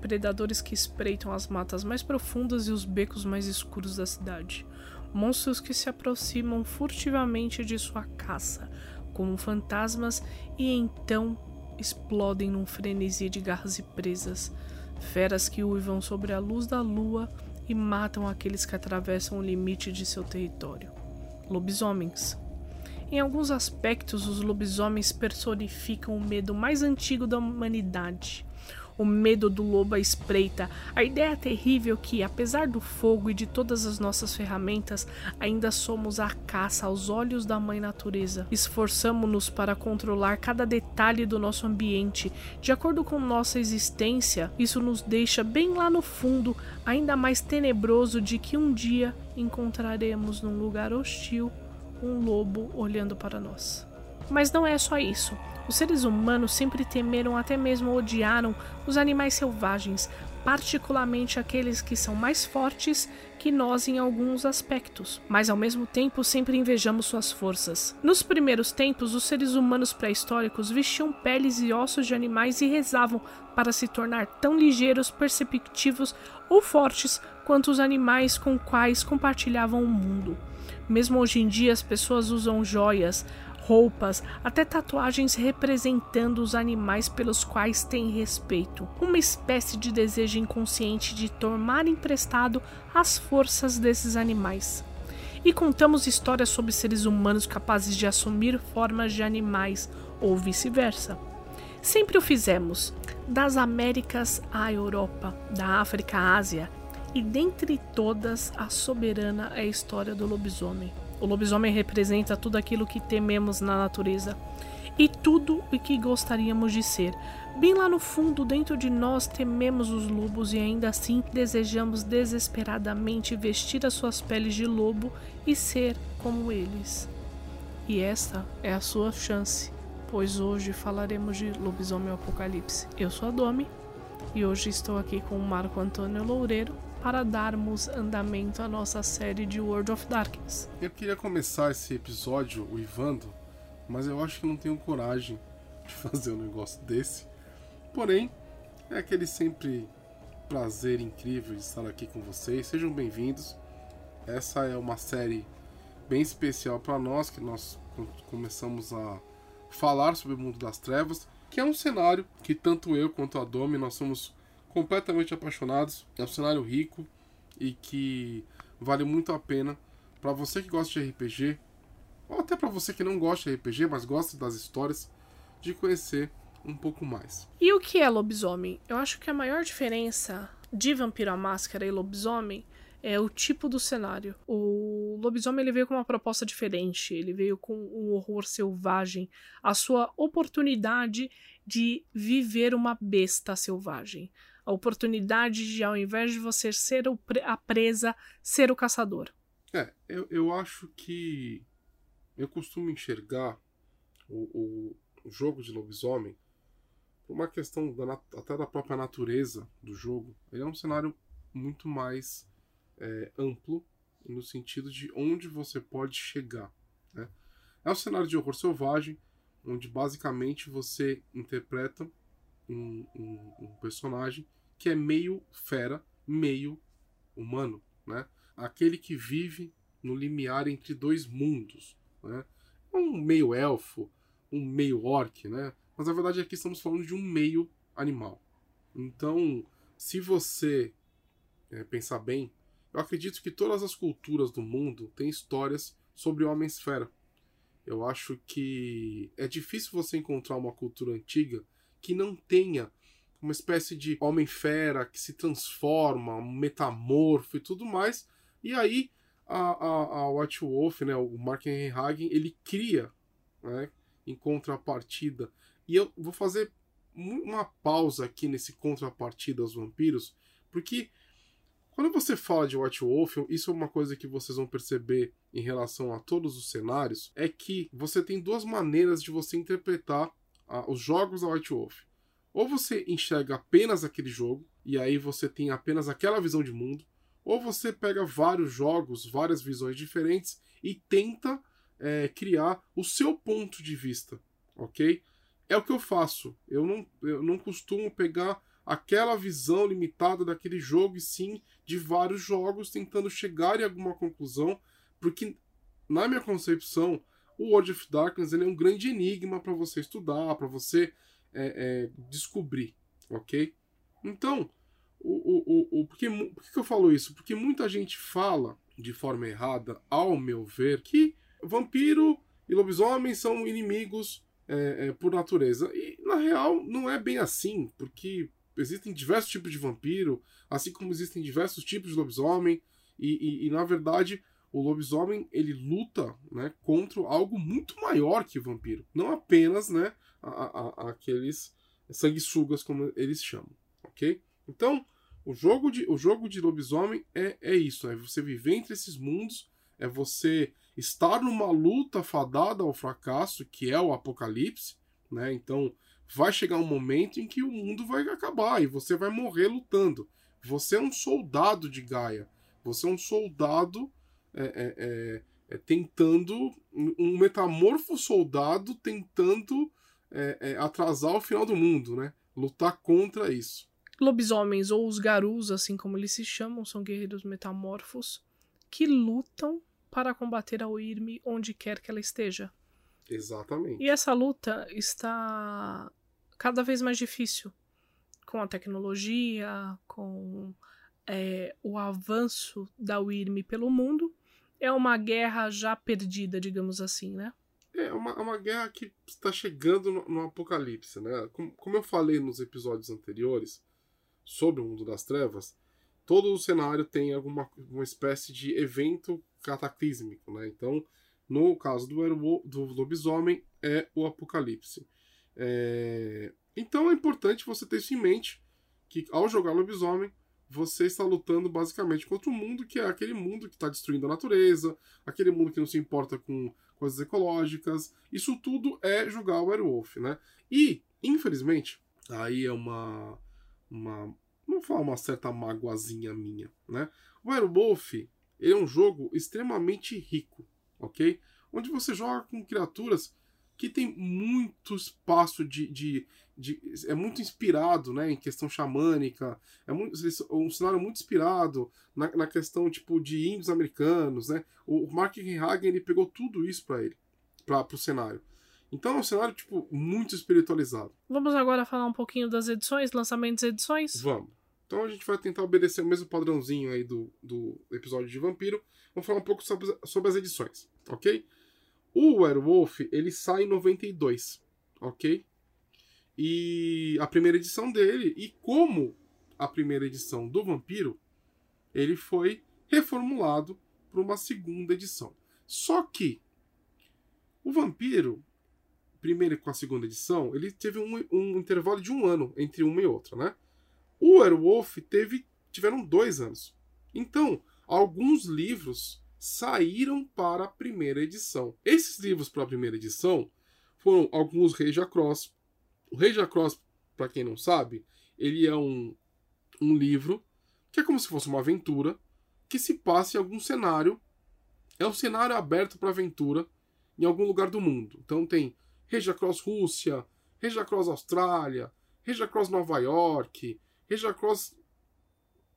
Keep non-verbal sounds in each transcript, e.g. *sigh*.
Predadores que espreitam as matas mais profundas e os becos mais escuros da cidade. Monstros que se aproximam furtivamente de sua caça, como fantasmas, e então explodem num frenesi de garras e presas. Feras que uivam sobre a luz da lua e matam aqueles que atravessam o limite de seu território. Lobisomens. Em alguns aspectos, os lobisomens personificam o medo mais antigo da humanidade. O medo do lobo à espreita, a ideia terrível que, apesar do fogo e de todas as nossas ferramentas, ainda somos a caça aos olhos da mãe natureza. Esforçamo-nos para controlar cada detalhe do nosso ambiente, de acordo com nossa existência. Isso nos deixa bem lá no fundo, ainda mais tenebroso de que um dia encontraremos num lugar hostil um lobo olhando para nós. Mas não é só isso. Os seres humanos sempre temeram, até mesmo odiaram, os animais selvagens, particularmente aqueles que são mais fortes que nós em alguns aspectos, mas ao mesmo tempo sempre invejamos suas forças. Nos primeiros tempos, os seres humanos pré-históricos vestiam peles e ossos de animais e rezavam para se tornar tão ligeiros, perceptivos ou fortes quanto os animais com quais compartilhavam o mundo. Mesmo hoje em dia, as pessoas usam joias, roupas, até tatuagens representando os animais pelos quais têm respeito. Uma espécie de desejo inconsciente de tomar emprestado as forças desses animais. E contamos histórias sobre seres humanos capazes de assumir formas de animais, ou vice-versa. Sempre o fizemos, das Américas à Europa, da África à Ásia, e dentre todas, a soberana é a história do lobisomem. O lobisomem representa tudo aquilo que tememos na natureza e tudo o que gostaríamos de ser. Bem lá no fundo, dentro de nós, tememos os lobos e ainda assim desejamos desesperadamente vestir as suas peles de lobo e ser como eles. E esta é a sua chance, pois hoje falaremos de Lobisomem Apocalipse. Eu sou a Domi e hoje estou aqui com o Marco Antônio Loureiro para darmos andamento à nossa série de World of Darkness. Eu queria começar esse episódio uivando, mas eu acho que não tenho coragem *laughs* de fazer um negócio desse. Porém, é aquele sempre prazer incrível de estar aqui com vocês. Sejam bem-vindos. Essa é uma série bem especial para nós, que nós começamos a falar sobre o mundo das trevas, que é um cenário que tanto eu quanto a Domi nós somos completamente apaixonados. É um cenário rico e que vale muito a pena para você que gosta de RPG, ou até para você que não gosta de RPG, mas gosta das histórias, de conhecer um pouco mais. E o que é lobisomem? Eu acho que a maior diferença de Vampiro à Máscara e lobisomem é o tipo do cenário. O lobisomem ele veio com uma proposta diferente, ele veio com um horror selvagem, a sua oportunidade de viver uma besta selvagem a oportunidade de, ao invés de você ser a presa, ser o caçador. É, eu, eu acho que eu costumo enxergar o, o, o jogo de lobisomem por uma questão da, até da própria natureza do jogo. Ele é um cenário muito mais é, amplo no sentido de onde você pode chegar. Né? É um cenário de horror selvagem, onde basicamente você interpreta um, um, um personagem que é meio fera, meio humano, né? Aquele que vive no limiar entre dois mundos, né? Um meio elfo, um meio orc, né? Mas a verdade é que estamos falando de um meio animal. Então, se você é, pensar bem, eu acredito que todas as culturas do mundo têm histórias sobre homens-fera. Eu acho que é difícil você encontrar uma cultura antiga que não tenha uma espécie de homem-fera que se transforma, um metamorfo e tudo mais. E aí a, a, a White Wolf, né, o Mark Henry Hagen, ele cria né, em contrapartida. E eu vou fazer uma pausa aqui nesse contrapartida aos vampiros, porque Quando você fala de White Wolf, isso é uma coisa que vocês vão perceber em relação a todos os cenários, é que você tem duas maneiras de você interpretar os jogos da White Wolf. Ou você enxerga apenas aquele jogo, e aí você tem apenas aquela visão de mundo, ou você pega vários jogos, várias visões diferentes e tenta é, criar o seu ponto de vista, ok? É o que eu faço. Eu não, eu não costumo pegar aquela visão limitada daquele jogo, e sim de vários jogos, tentando chegar em alguma conclusão, porque na minha concepção, o World of Darkness ele é um grande enigma para você estudar, para você é, é, descobrir, ok? Então, o, o, o, o, por, que, por que eu falo isso? Porque muita gente fala de forma errada, ao meu ver, que vampiro e lobisomem são inimigos é, é, por natureza. E na real não é bem assim, porque existem diversos tipos de vampiro, assim como existem diversos tipos de lobisomem, e, e, e na verdade o lobisomem ele luta né, contra algo muito maior que o vampiro, não apenas né, a, a, aqueles sanguessugas como eles chamam, ok? Então o jogo de, o jogo de lobisomem é, é isso, é você viver entre esses mundos, é você estar numa luta fadada ao fracasso, que é o apocalipse, né? Então vai chegar um momento em que o mundo vai acabar e você vai morrer lutando. Você é um soldado de Gaia. Você é um soldado é, é, é, é tentando. Um metamorfo soldado tentando é, é, atrasar o final do mundo, né? Lutar contra isso. Lobisomens, ou os garus, assim como eles se chamam, são guerreiros metamorfos que lutam para combater a Oirme onde quer que ela esteja. Exatamente. E essa luta está cada vez mais difícil com a tecnologia, com é, o avanço da Wyrm pelo mundo. É uma guerra já perdida, digamos assim, né? É uma, é uma guerra que está chegando no, no apocalipse, né? Como, como, eu falei nos episódios anteriores sobre o mundo das trevas, todo o cenário tem alguma uma espécie de evento cataclísmico, né? Então, no caso do, do lobisomem, é o apocalipse. É... Então é importante você ter isso em mente, que ao jogar lobisomem, você está lutando basicamente contra o um mundo que é aquele mundo que está destruindo a natureza, aquele mundo que não se importa com coisas ecológicas. Isso tudo é jogar o Werewolf, né? E, infelizmente, aí é uma. uma não falar uma certa magoazinha minha, né? O Werewolf é um jogo extremamente rico, ok? Onde você joga com criaturas que tem muito espaço de, de, de, é muito inspirado né, em questão xamânica, é muito, um cenário muito inspirado na, na questão tipo de índios americanos, né? O Mark Hagen ele pegou tudo isso para ele, para o cenário. Então é um cenário tipo muito espiritualizado. Vamos agora falar um pouquinho das edições, lançamentos e edições? Vamos. Então a gente vai tentar obedecer o mesmo padrãozinho aí do, do episódio de Vampiro. Vamos falar um pouco sobre, sobre as edições, ok? O Werewolf, ele sai em 92, ok? E a primeira edição dele, e como a primeira edição do Vampiro, ele foi reformulado para uma segunda edição. Só que o Vampiro, primeiro com a segunda edição, ele teve um, um intervalo de um ano entre uma e outra, né? O Werewolf teve, tiveram dois anos. Então, alguns livros saíram para a primeira edição. Esses livros para a primeira edição foram alguns Rei Cross. O Rei Cross, para quem não sabe, ele é um, um livro que é como se fosse uma aventura que se passa em algum cenário. É um cenário aberto para aventura em algum lugar do mundo. Então tem Regia Cross Rússia, Regia Cross Austrália, Regia Cross Nova York, Regia Cross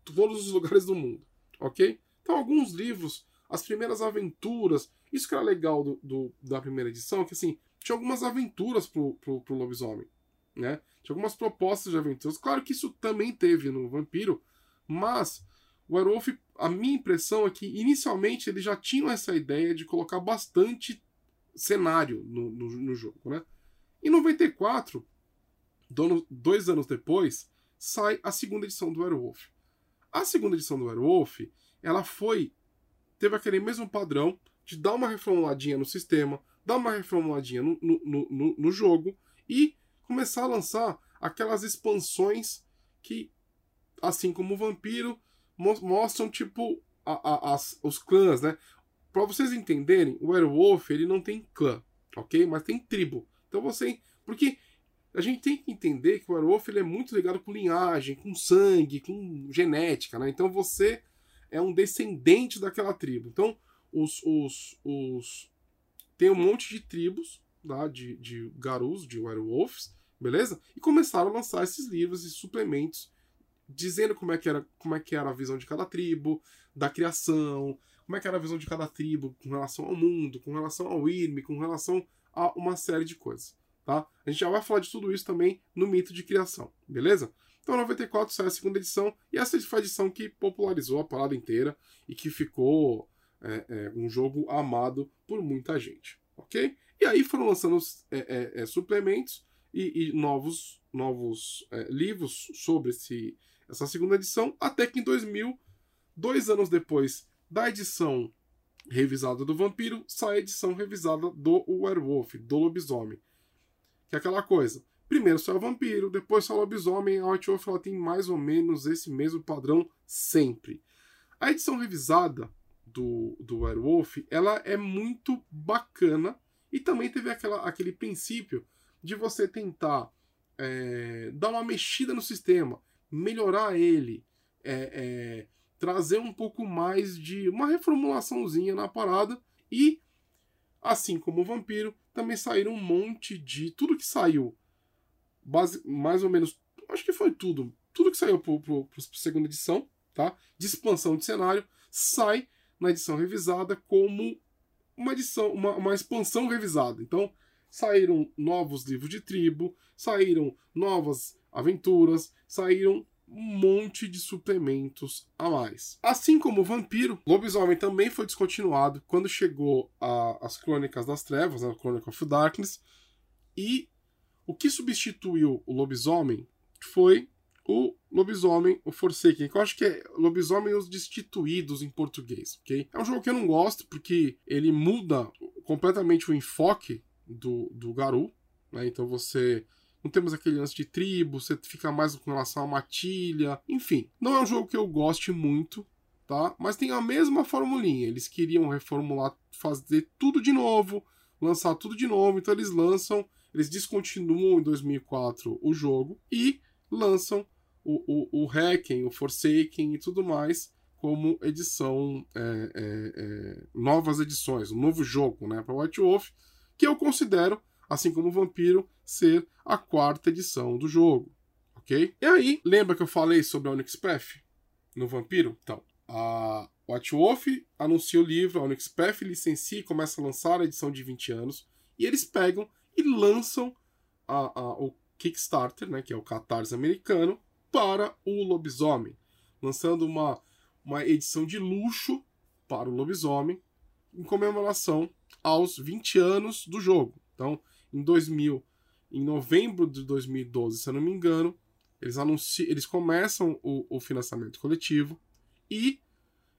todos os *laughs* lugares do mundo, ok? Então alguns livros, as primeiras aventuras, isso que era legal do, do da primeira edição, que assim, tinha algumas aventuras pro, pro, pro lobisomem, né? Tinha algumas propostas de aventuras. Claro que isso também teve no Vampiro, mas o Werewolf, a minha impressão é que inicialmente eles já tinham essa ideia de colocar bastante cenário no, no, no jogo, né? Em 94, dois anos depois, sai a segunda edição do Werewolf. A segunda edição do Werewolf, ela foi teve aquele mesmo padrão de dar uma reformuladinha no sistema, dar uma reformuladinha no, no, no, no jogo e começar a lançar aquelas expansões que, assim como o Vampiro, mostram, tipo, a, a, as, os clãs, né? Pra vocês entenderem, o Werewolf, ele não tem clã, ok? Mas tem tribo. Então você... Porque a gente tem que entender que o Werewolf ele é muito ligado com linhagem, com sangue, com genética, né? Então você é um descendente daquela tribo. Então, os, os, os... tem um monte de tribos tá? de, de garus, de werewolves, beleza? E começaram a lançar esses livros e suplementos dizendo como é que era, como é que era a visão de cada tribo, da criação, como é que era a visão de cada tribo com relação ao mundo, com relação ao Irme, com relação a uma série de coisas, tá? A gente já vai falar de tudo isso também no mito de criação, beleza? Então, 94 sai a segunda edição, e essa foi a edição que popularizou a parada inteira e que ficou é, é, um jogo amado por muita gente, ok? E aí foram lançando é, é, é, suplementos e, e, novos, novos é, livros sobre esse, essa segunda edição, até que em 2000, dois anos depois da edição revisada do Vampiro, sai a edição revisada do Werewolf, do Lobisomem. Que é aquela coisa. Primeiro sai o Vampiro, depois sai o Lobisomem, a White ela tem mais ou menos esse mesmo padrão sempre. A edição revisada do, do Werewolf, ela é muito bacana e também teve aquela, aquele princípio de você tentar é, dar uma mexida no sistema, melhorar ele, é, é, trazer um pouco mais de uma reformulaçãozinha na parada e, assim como o Vampiro, também saíram um monte de. Tudo que saiu, base, mais ou menos, acho que foi tudo, tudo que saiu para a segunda edição, tá? De expansão de cenário, sai na edição revisada como uma edição, uma, uma expansão revisada. Então, saíram novos livros de tribo, saíram novas aventuras, saíram um monte de suplementos a mais. Assim como o Vampiro, Lobisomem também foi descontinuado quando chegou as Crônicas das Trevas, né, a Chronicle of Darkness, e o que substituiu o Lobisomem foi o Lobisomem, o Forsaken, que eu acho que é Lobisomem os Destituídos em português, ok? É um jogo que eu não gosto porque ele muda completamente o enfoque do, do Garu, né? Então você não temos aquele lance de tribo, você fica mais com relação à matilha, enfim. Não é um jogo que eu goste muito, tá? Mas tem a mesma formulinha. Eles queriam reformular, fazer tudo de novo, lançar tudo de novo, então eles lançam, eles descontinuam em 2004 o jogo e lançam o, o, o Hacken, o Forsaken e tudo mais como edição, é, é, é, novas edições, um novo jogo né, para White Wolf, que eu considero, assim como Vampiro, ser a quarta edição do jogo. Ok? E aí, lembra que eu falei sobre a Onyx Path no Vampiro? Então, a White Wolf anuncia o livro, a Onyx Path licencia e começa a lançar a edição de 20 anos, e eles pegam e lançam a, a, o Kickstarter, né, que é o Catarse americano, para o lobisomem, lançando uma, uma edição de luxo para o lobisomem em comemoração aos 20 anos do jogo. Então, em 2000, em novembro de 2012, se eu não me engano, eles anunciam, eles começam o, o financiamento coletivo e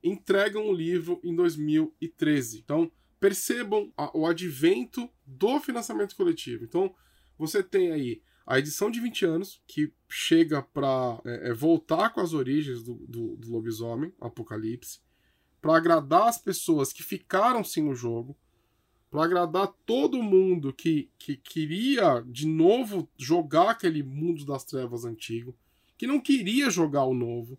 entregam o livro em 2013. Então, percebam a, o advento do financiamento coletivo. Então, você tem aí a edição de 20 anos, que chega para é, é, voltar com as origens do, do, do lobisomem, Apocalipse, para agradar as pessoas que ficaram sem o jogo, para agradar todo mundo que, que queria de novo jogar aquele mundo das trevas antigo, que não queria jogar o novo,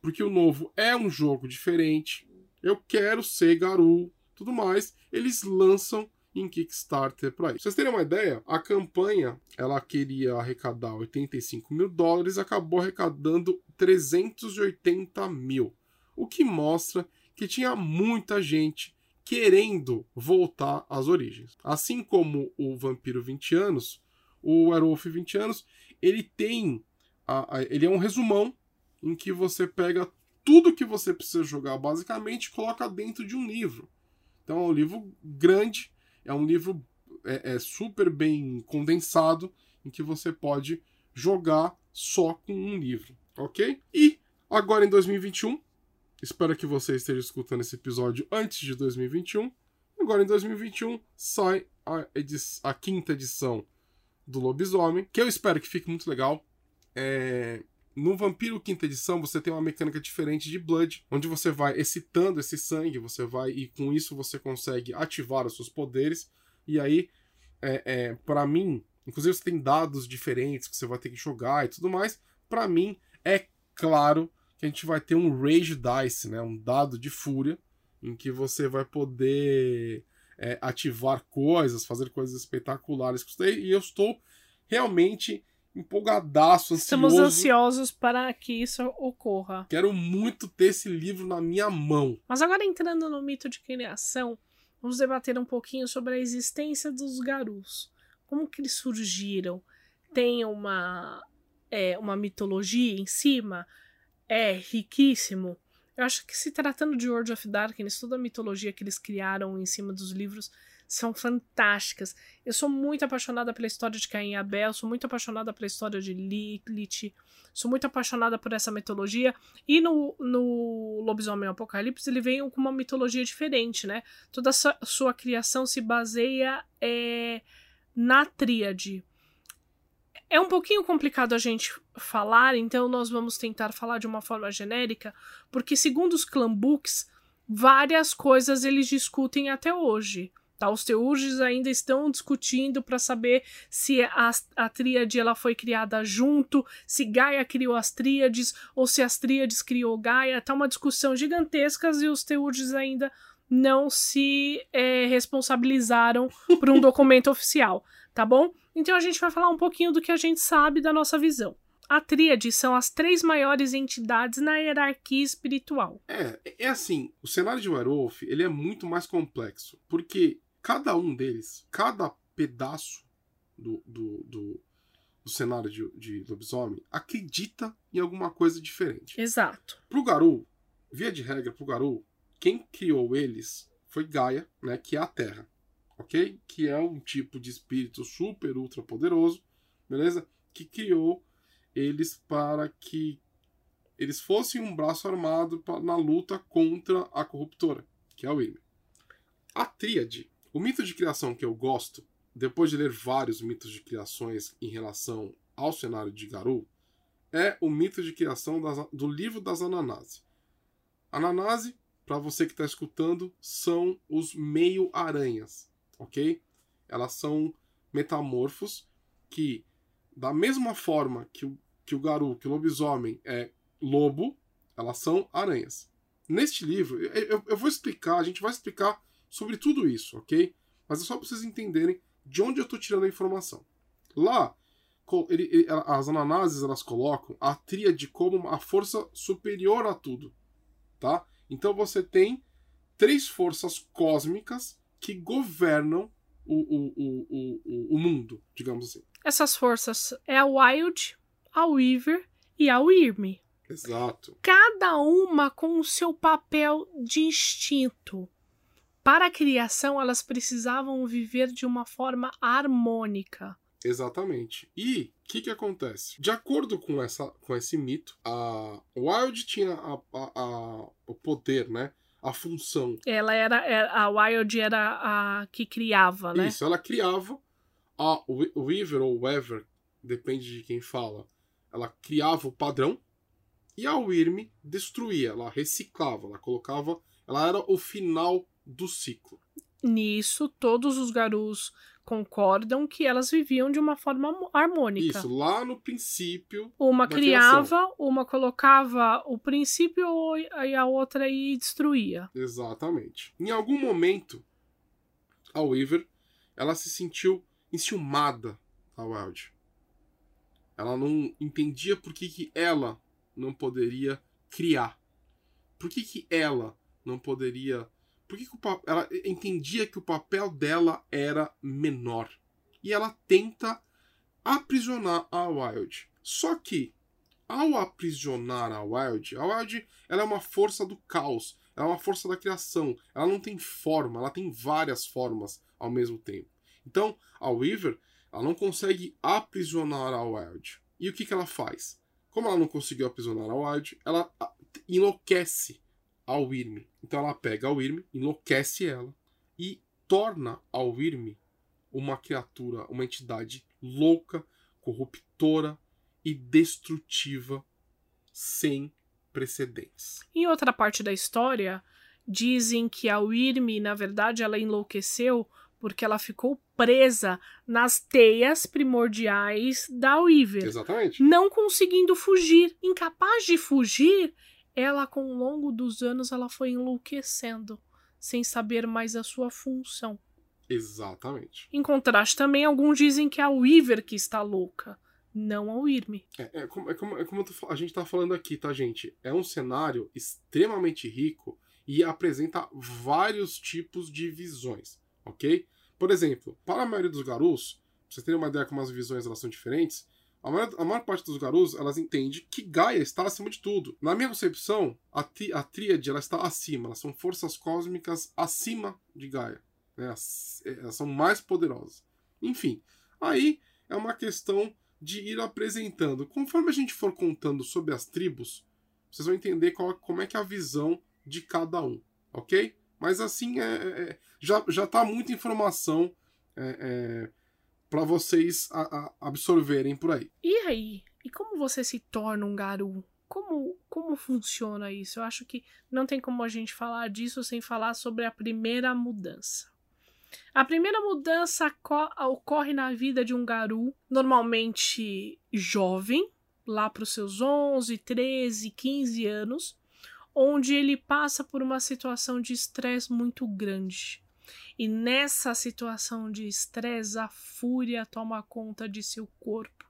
porque o novo é um jogo diferente. Eu quero ser Garu, tudo mais. Eles lançam em Kickstarter para isso. Vocês terem uma ideia, a campanha ela queria arrecadar 85 mil dólares, acabou arrecadando 380 mil, o que mostra que tinha muita gente querendo voltar às origens. Assim como o Vampiro 20 anos, o Werewolf 20 anos, ele tem a, a, ele é um resumão em que você pega tudo que você precisa jogar basicamente coloca dentro de um livro. Então é um livro grande é um livro é, é super bem condensado em que você pode jogar só com um livro, ok? E agora em 2021, espero que você esteja escutando esse episódio antes de 2021. Agora em 2021 sai a, a quinta edição do Lobisomem, que eu espero que fique muito legal. É... No Vampiro Quinta Edição, você tem uma mecânica diferente de Blood, onde você vai excitando esse sangue, você vai e com isso você consegue ativar os seus poderes. E aí, é, é para mim, inclusive você tem dados diferentes que você vai ter que jogar e tudo mais. Para mim, é claro que a gente vai ter um Rage Dice, né? Um dado de fúria, em que você vai poder é, ativar coisas, fazer coisas espetaculares. E eu estou realmente empolgadaço, ansioso. Estamos ansiosos para que isso ocorra. Quero muito ter esse livro na minha mão. Mas agora entrando no mito de criação, vamos debater um pouquinho sobre a existência dos garus. Como que eles surgiram? Tem uma é, uma mitologia em cima? É riquíssimo. Eu acho que se tratando de World of Darkness, toda a mitologia que eles criaram em cima dos livros são fantásticas. Eu sou muito apaixonada pela história de Caim e Abel, sou muito apaixonada pela história de Lilith, sou muito apaixonada por essa mitologia. E no, no Lobisomem Apocalipse ele vem com uma mitologia diferente, né? Toda sua criação se baseia é, na tríade. É um pouquinho complicado a gente falar, então nós vamos tentar falar de uma forma genérica, porque segundo os clan books, várias coisas eles discutem até hoje. Tá? Os teurges ainda estão discutindo para saber se a, a tríade ela foi criada junto, se Gaia criou as tríades ou se as tríades criou Gaia. Tá uma discussão gigantesca e os teurges ainda não se é, responsabilizaram por um *laughs* documento oficial, tá bom? Então a gente vai falar um pouquinho do que a gente sabe da nossa visão. A tríade são as três maiores entidades na hierarquia espiritual. É, é assim, o cenário de Werewolf ele é muito mais complexo, porque cada um deles, cada pedaço do, do, do, do cenário de, de lobisomem acredita em alguma coisa diferente. Exato. Pro Garou, via de regra, pro Garou, quem criou eles foi Gaia, né, que é a Terra, ok? Que é um tipo de espírito super, ultra poderoso, beleza? Que criou eles para que eles fossem um braço armado na luta contra a corruptora, que é o Irme. A Tríade o mito de criação que eu gosto, depois de ler vários mitos de criações em relação ao cenário de Garou, é o mito de criação das, do livro das Ananase. Ananase, para você que está escutando, são os meio-aranhas, ok? Elas são metamorfos que, da mesma forma que o, que o Garou, que o lobisomem é lobo, elas são aranhas. Neste livro, eu, eu, eu vou explicar, a gente vai explicar sobre tudo isso, ok? Mas é só para vocês entenderem de onde eu estou tirando a informação. Lá, ele, ele, as ananases elas colocam a tríade como a força superior a tudo, tá? Então você tem três forças cósmicas que governam o, o, o, o, mundo, digamos assim. Essas forças é a Wild, a Weaver e a Wyrm. Exato. Cada uma com o seu papel distinto. Para a criação, elas precisavam viver de uma forma harmônica. Exatamente. E o que, que acontece? De acordo com, essa, com esse mito, a Wild tinha a, a, a, o poder, né? A função. Ela era, era. É, a Wild era a que criava, né? Isso, ela criava. A Weaver ou Weaver, depende de quem fala, ela criava o padrão. E a Wyrm destruía, ela reciclava, ela colocava. Ela era o final do ciclo. Nisso, todos os garus concordam que elas viviam de uma forma harmônica. Isso, lá no princípio. Uma criava, criação. uma colocava o princípio e a outra aí destruía. Exatamente. Em algum momento, a Weaver ela se sentiu enciumada a Wild. Ela não entendia por que, que ela não poderia criar. Por que, que ela não poderia por que, que ela entendia que o papel dela era menor. E ela tenta aprisionar a Wild. Só que, ao aprisionar a Wild, a Wild ela é uma força do caos, ela é uma força da criação. Ela não tem forma, ela tem várias formas ao mesmo tempo. Então, a Weaver ela não consegue aprisionar a Wild. E o que, que ela faz? Como ela não conseguiu aprisionar a Wild, ela enlouquece a Wyrm. Então ela pega a Wyrm, enlouquece ela e torna a Wyrm uma criatura, uma entidade louca, corruptora e destrutiva sem precedentes. Em outra parte da história, dizem que a Wyrm, na verdade, ela enlouqueceu porque ela ficou presa nas teias primordiais da Weaver. Exatamente. Não conseguindo fugir, incapaz de fugir, ela com o longo dos anos ela foi enlouquecendo, sem saber mais a sua função. Exatamente. Em contraste também, alguns dizem que é a Weaver que está louca, não a Wyrm. É, é como, é como, é como a gente tá falando aqui, tá, gente? É um cenário extremamente rico e apresenta vários tipos de visões, ok? Por exemplo, para a maioria dos garus, pra vocês terem uma ideia como as visões elas são diferentes, a maior, a maior parte dos garus elas entende que Gaia está acima de tudo. Na minha concepção, a, tri, a tríade ela está acima, elas são forças cósmicas acima de Gaia. Né? Elas são mais poderosas. Enfim, aí é uma questão de ir apresentando. Conforme a gente for contando sobre as tribos, vocês vão entender qual, como é que é a visão de cada um, ok? Mas assim, é, é, é já, já tá muita informação é, é para vocês a, a absorverem por aí. E aí? E como você se torna um garu? Como, como funciona isso? Eu acho que não tem como a gente falar disso sem falar sobre a primeira mudança. A primeira mudança ocorre na vida de um garu, normalmente jovem, lá para os seus 11, 13, 15 anos, onde ele passa por uma situação de estresse muito grande. E nessa situação de estresse, a fúria toma conta de seu corpo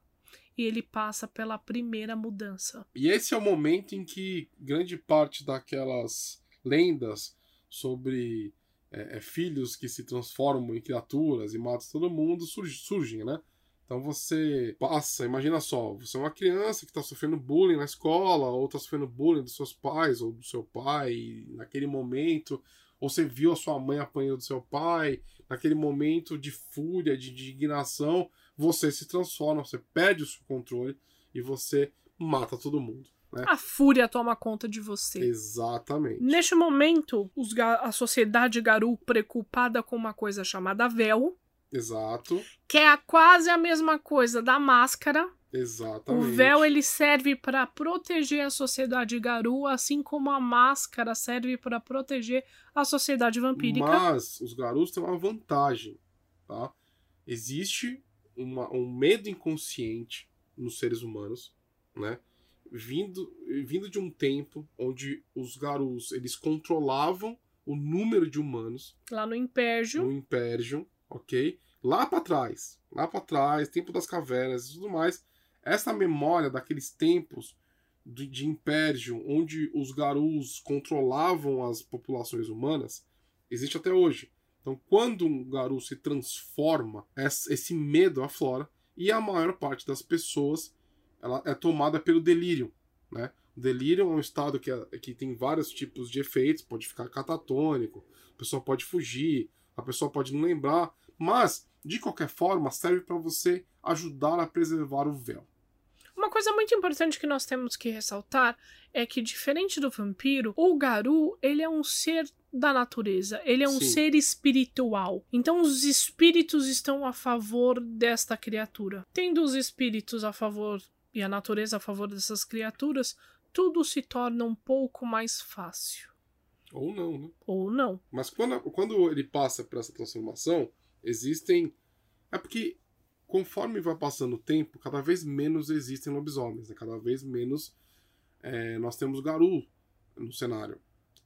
e ele passa pela primeira mudança. E esse é o momento em que grande parte daquelas lendas sobre é, é, filhos que se transformam em criaturas e matam todo mundo surgem, surgem, né? Então você passa, imagina só, você é uma criança que está sofrendo bullying na escola, ou está sofrendo bullying dos seus pais ou do seu pai, naquele momento, ou você viu a sua mãe apanhando do seu pai, naquele momento de fúria, de indignação, você se transforma, você perde o seu controle e você mata todo mundo. Né? A fúria toma conta de você. Exatamente. Neste momento, a sociedade Garu preocupada com uma coisa chamada véu, Exato. Que é quase a mesma coisa da máscara. Exatamente. O véu ele serve para proteger a sociedade Garu, assim como a máscara serve para proteger a sociedade vampírica. Mas os Garus têm uma vantagem, tá? Existe uma, um medo inconsciente nos seres humanos, né? Vindo, vindo de um tempo onde os Garus eles controlavam o número de humanos. Lá no Impérgio. No Impérgio, ok? Lá para trás, lá para trás, tempo das cavernas e tudo mais, essa memória daqueles tempos de, de império, onde os garus controlavam as populações humanas, existe até hoje. Então, quando um garu se transforma, esse medo aflora e a maior parte das pessoas ela é tomada pelo delírio, né? O delírio é um estado que, é, que tem vários tipos de efeitos, pode ficar catatônico, a pessoa pode fugir, a pessoa pode não lembrar, mas de qualquer forma serve para você ajudar a preservar o véu. Uma coisa muito importante que nós temos que ressaltar é que diferente do vampiro, o Garu, ele é um ser da natureza, ele é um Sim. ser espiritual. Então os espíritos estão a favor desta criatura. Tendo os espíritos a favor e a natureza a favor dessas criaturas, tudo se torna um pouco mais fácil. Ou não, né? Ou não. Mas quando, quando ele passa por essa transformação, existem. É porque conforme vai passando o tempo, cada vez menos existem lobisomens, né? cada vez menos é, nós temos Garu no cenário.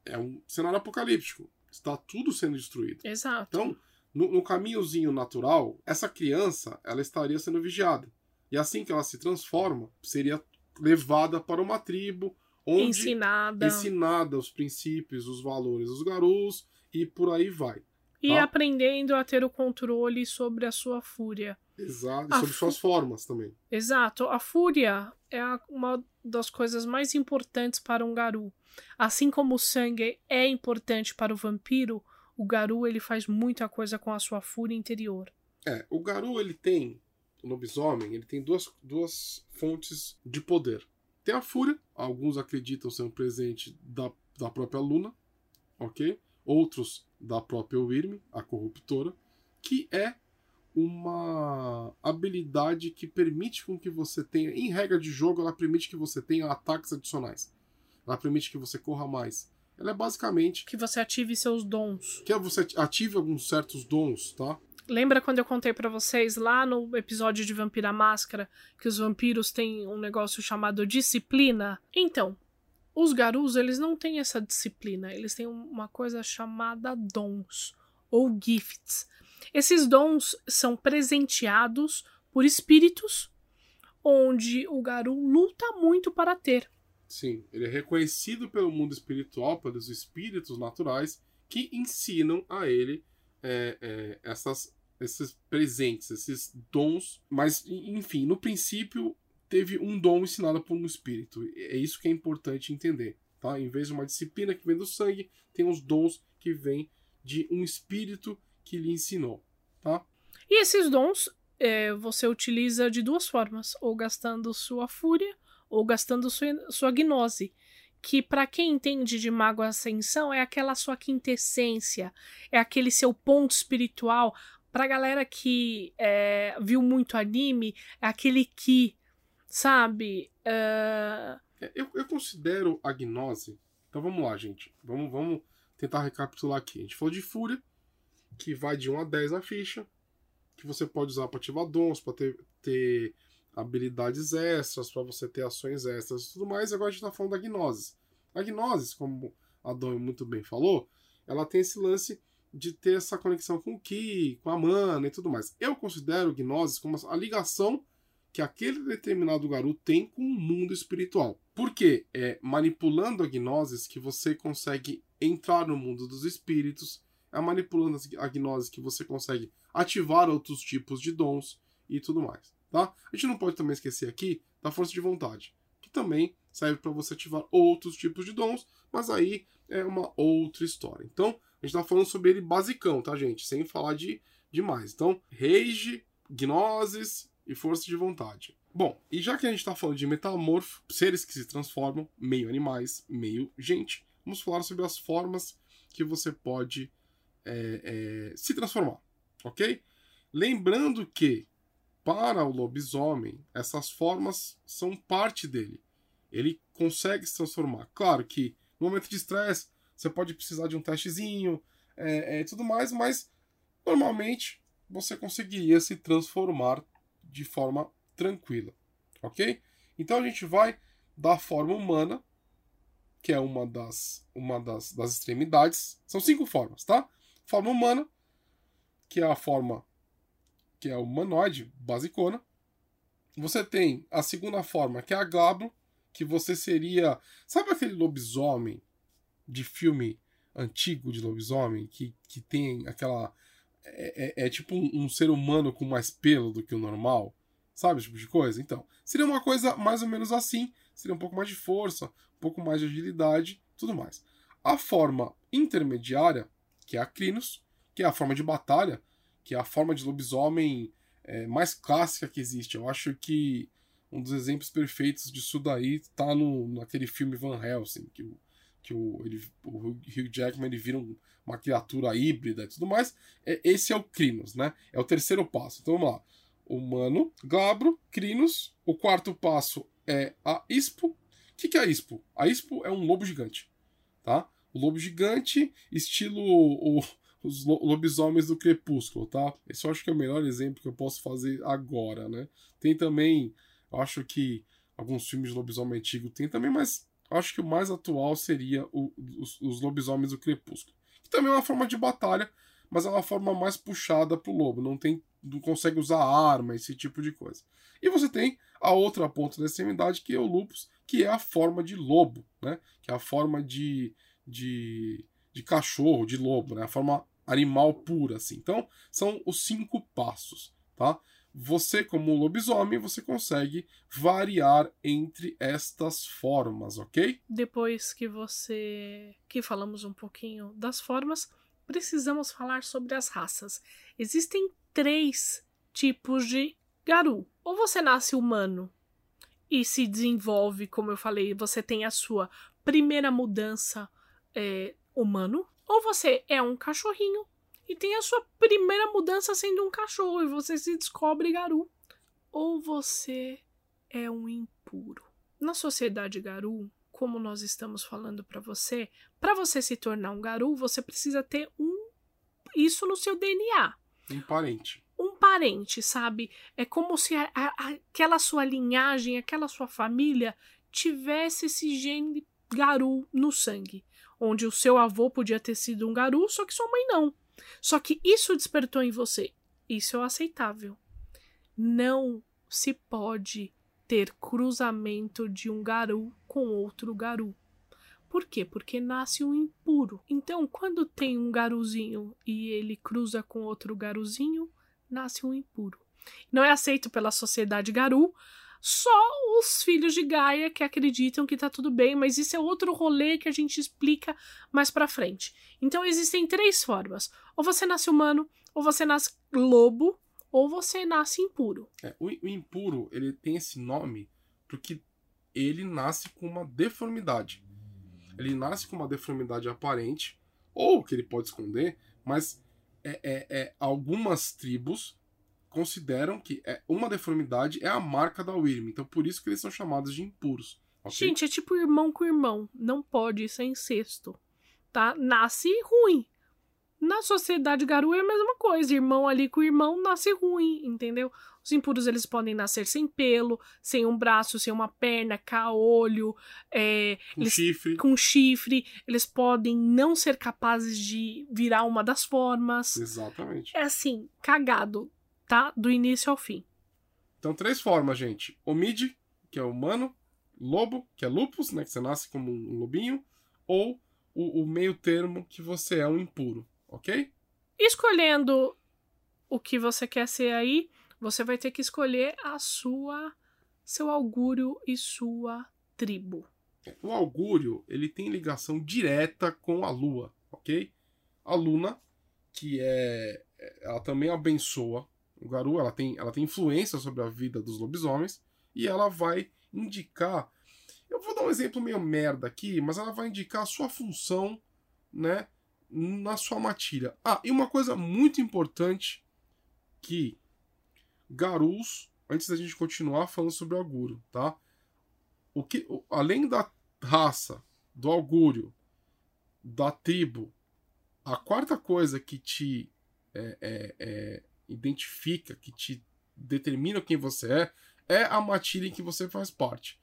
É um cenário apocalíptico. Está tudo sendo destruído. Exato. Então, no, no caminhozinho natural, essa criança ela estaria sendo vigiada. E assim que ela se transforma, seria levada para uma tribo onde ensinada, ensinada os princípios, os valores dos garus e por aí vai. E tá? aprendendo a ter o controle sobre a sua fúria. Exato, e sobre suas formas também. Exato. A fúria é uma das coisas mais importantes para um garu. Assim como o sangue é importante para o vampiro, o garu ele faz muita coisa com a sua fúria interior. É, o garu ele tem, o lobisomem, ele tem duas, duas fontes de poder. Tem a fúria, alguns acreditam ser um presente da, da própria Luna, ok? Outros da própria Wyrm, a corruptora, que é uma habilidade que permite com que você tenha, em regra de jogo, ela permite que você tenha ataques adicionais. Ela permite que você corra mais. Ela é basicamente Que você ative seus dons. que você ative alguns certos dons, tá? Lembra quando eu contei pra vocês lá no episódio de Vampira Máscara que os vampiros têm um negócio chamado disciplina? Então, os garus, eles não têm essa disciplina, eles têm uma coisa chamada dons ou gifts. Esses dons são presenteados por espíritos onde o garu luta muito para ter. Sim, ele é reconhecido pelo mundo espiritual, pelos espíritos naturais que ensinam a ele é, é, essas, esses presentes, esses dons. Mas, enfim, no princípio teve um dom ensinado por um espírito. É isso que é importante entender. Tá? Em vez de uma disciplina que vem do sangue, tem os dons que vêm de um espírito que lhe ensinou. Tá? E esses dons é, você utiliza de duas formas: ou gastando sua fúria, ou gastando sua, sua gnose. Que, para quem entende de Mago Ascensão, é aquela sua quintessência, é aquele seu ponto espiritual. Pra galera que é, viu muito anime, é aquele que, sabe? Uh... Eu, eu considero a gnose. Então vamos lá, gente. Vamos, vamos tentar recapitular aqui. A gente falou de fúria, que vai de 1 a 10 a ficha, que você pode usar para ativar dons, para ter, ter habilidades extras, para você ter ações extras e tudo mais. Agora a gente está falando da gnose. A gnose, como a Dom muito bem falou, ela tem esse lance de ter essa conexão com o Ki, com a mana e tudo mais. Eu considero gnose como a ligação que aquele determinado garoto tem com o mundo espiritual. Porque é manipulando a gnoses que você consegue entrar no mundo dos espíritos, é manipulando a gnose que você consegue ativar outros tipos de dons e tudo mais. Tá? A gente não pode também esquecer aqui da força de vontade, que também serve para você ativar outros tipos de dons, mas aí é uma outra história. Então, a gente está falando sobre ele basicão, tá, gente? Sem falar de demais. Então, rage, gnoses e força de vontade. Bom, e já que a gente está falando de metamorfo, seres que se transformam, meio animais, meio gente, vamos falar sobre as formas que você pode é, é, se transformar, ok? Lembrando que para o lobisomem, essas formas são parte dele. Ele consegue se transformar. Claro que no momento de estresse você pode precisar de um testezinho é, é, tudo mais, mas normalmente você conseguiria se transformar de forma tranquila, ok? Então a gente vai da forma humana, que é uma das, uma das, das extremidades. São cinco formas, tá? Forma humana, que é a forma que é o humanoide, basicona. Você tem a segunda forma, que é a Glabro, que você seria. Sabe aquele lobisomem de filme antigo de lobisomem, que, que tem aquela. É, é, é tipo um, um, ser humano com mais pelo do que o normal? Sabe esse tipo de coisa? Então, seria uma coisa mais ou menos assim. Seria um pouco mais de força, um pouco mais de agilidade, tudo mais. A forma intermediária, que é a Crinos, que é a forma de batalha, que é a forma de lobisomem é, mais clássica que existe. Eu acho que um dos exemplos perfeitos disso daí tá no, naquele filme Van Helsing, que o, que o, ele, o Hugh Jackman ele vira um, uma criatura híbrida e tudo mais. É, esse é o Crinos, né? É o terceiro passo. Então vamos lá. Humano, Glabro, Crinos. O quarto passo é a Ispo. O que, que é a Ispo? A Ispo é um lobo gigante, tá? O lobo gigante, estilo o, os lobisomens do Crepúsculo, tá? Esse eu acho que é o melhor exemplo que eu posso fazer agora, né? Tem também, eu acho que alguns filmes de lobisomem antigo tem também, mas acho que o mais atual seria o, os, os, lobisomens do Crepúsculo. Que também é uma forma de batalha, mas é uma forma mais puxada pro lobo, não tem não consegue usar arma, esse tipo de coisa. E você tem a outra ponta da extremidade, que é o lupus, que é a forma de lobo, né? Que é a forma de, de, de cachorro, de lobo, né? A forma animal pura, assim. Então, são os cinco passos, tá? Você, como lobisomem, você consegue variar entre estas formas, ok? Depois que você. que falamos um pouquinho das formas, precisamos falar sobre as raças. Existem três tipos de Garu. Ou você nasce humano e se desenvolve, como eu falei, você tem a sua primeira mudança é, humano, ou você é um cachorrinho e tem a sua primeira mudança sendo um cachorro e você se descobre Garu. Ou você é um impuro. Na sociedade Garu, como nós estamos falando para você, para você se tornar um Garu, você precisa ter um isso no seu DNA. Um parente. Um parente, sabe? É como se a, a, aquela sua linhagem, aquela sua família tivesse esse gene Garu no sangue. Onde o seu avô podia ter sido um Garu, só que sua mãe não. Só que isso despertou em você. Isso é aceitável. Não se pode ter cruzamento de um garu com outro garu. Por quê? Porque nasce um impuro. Então, quando tem um garuzinho e ele cruza com outro garuzinho, nasce um impuro. Não é aceito pela sociedade garu, só os filhos de Gaia que acreditam que tá tudo bem, mas isso é outro rolê que a gente explica mais pra frente. Então existem três formas: ou você nasce humano, ou você nasce lobo, ou você nasce impuro. É, o, o impuro, ele tem esse nome porque ele nasce com uma deformidade. Ele nasce com uma deformidade aparente, ou que ele pode esconder, mas é, é, é algumas tribos consideram que é uma deformidade é a marca da Wyrm. Então por isso que eles são chamados de impuros. Okay? Gente, é tipo irmão com irmão. Não pode, isso é incesto. Tá? Nasce ruim. Na sociedade Garu é a mesma coisa. Irmão ali com irmão nasce ruim, entendeu? Os impuros eles podem nascer sem pelo, sem um braço, sem uma perna, caolho, é, com eles, chifre. Com chifre. Eles podem não ser capazes de virar uma das formas. Exatamente. É assim, cagado tá? Do início ao fim. Então, três formas, gente. Omide, que é humano, lobo, que é lupus, né? Que você nasce como um lobinho, ou o, o meio termo que você é um impuro, ok? Escolhendo o que você quer ser aí, você vai ter que escolher a sua seu augúrio e sua tribo. O augúrio, ele tem ligação direta com a lua, ok? A luna, que é ela também abençoa o Garu ela tem, ela tem influência sobre a vida dos lobisomens e ela vai indicar. Eu vou dar um exemplo meio merda aqui, mas ela vai indicar a sua função, né, na sua matilha. Ah, e uma coisa muito importante que Garus, antes da gente continuar falando sobre o augúrio, tá? O que, além da raça, do augúrio, da tribo, a quarta coisa que te é, é, é, identifica, que te determina quem você é, é a matilha em que você faz parte.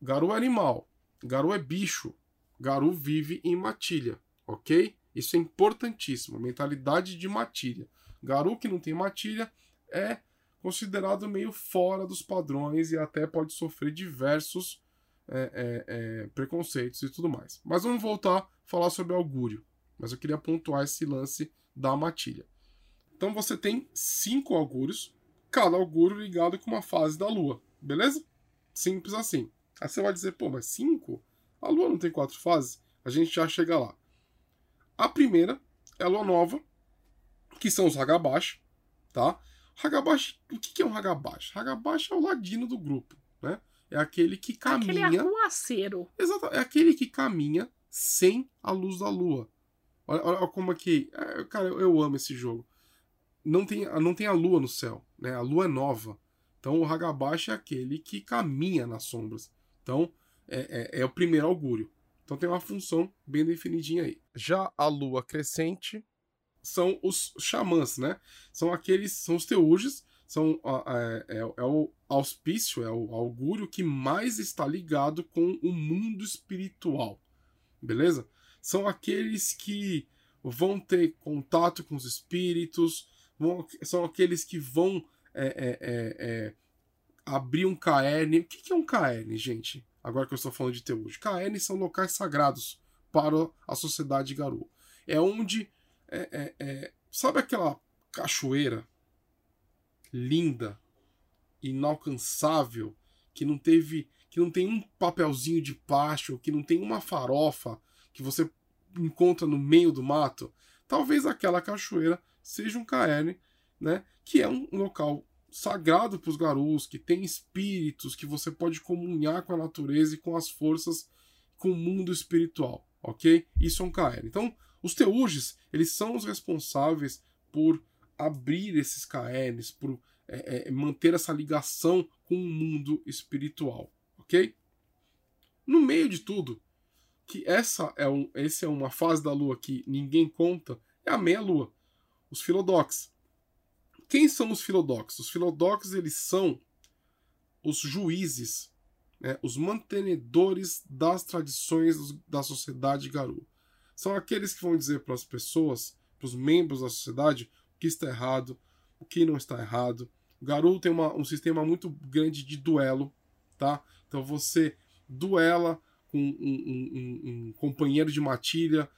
Garu é animal, Garu é bicho, Garu vive em matilha, ok? Isso é importantíssimo, mentalidade de matilha. Garu que não tem matilha é considerado meio fora dos padrões e até pode sofrer diversos é, é, é, preconceitos e tudo mais. Mas vamos voltar a falar sobre augúrio. Mas eu queria pontuar esse lance da matilha. Então você tem cinco augúrios, cada augúrio ligado com uma fase da Lua, beleza? Simples assim. Aí você vai dizer, pô, mas cinco? A Lua não tem quatro fases? A gente já chega lá. A primeira é a Lua Nova, que são os Hagabash, tá? Hagabash, o que é um Hagabash? Hagabash é o ladino do grupo, né? É aquele que caminha. Aquele arruaceiro. Exato, é aquele que caminha sem a luz da lua. Olha, olha como aqui. É, cara, eu, eu amo esse jogo não tem, não tem a lua no céu, né? A lua é nova. Então o Hagabashi é aquele que caminha nas sombras. Então é, é, é, o primeiro augúrio. Então tem uma função bem definidinha aí. Já a lua crescente são os xamãs, né? São aqueles, são os teurges, são é, é, é, o auspício, é o augúrio que mais está ligado com o mundo espiritual, beleza? São aqueles que vão ter contato com os espíritos, vão, são aqueles que vão é, é, é, é abrir um caerne. O que é um caerne, gente? Agora que eu estou falando de Teúde. Caernes são locais sagrados para a sociedade Garou. É onde. É, sabe aquela cachoeira linda, inalcançável, que não teve. que não tem um papelzinho de plástico, que não tem uma farofa que você encontra no meio do mato? Talvez aquela cachoeira seja um caerne, né? Que é um local sagrado para os garus, que tem espíritos, que você pode comunhar com a natureza e com as forças, com o mundo espiritual, ok? Isso é um caerne. Então, Os teurges, eles são os responsáveis por abrir esses caernes, por é, é, manter essa ligação com o mundo espiritual, ok? No meio de tudo, que essa é, um, essa é uma fase da Lua que ninguém conta, é a meia-lua, os filodox. Quem são os filodox? Os filodox eles são os juízes, né, os mantenedores das tradições da sociedade Garu. São aqueles que vão dizer para as pessoas, para os membros da sociedade, o que está errado, o que não está errado, Garou tem uma, um sistema muito grande de duelo, tá? Então você duela com um, um, um, um companheiro de matilha,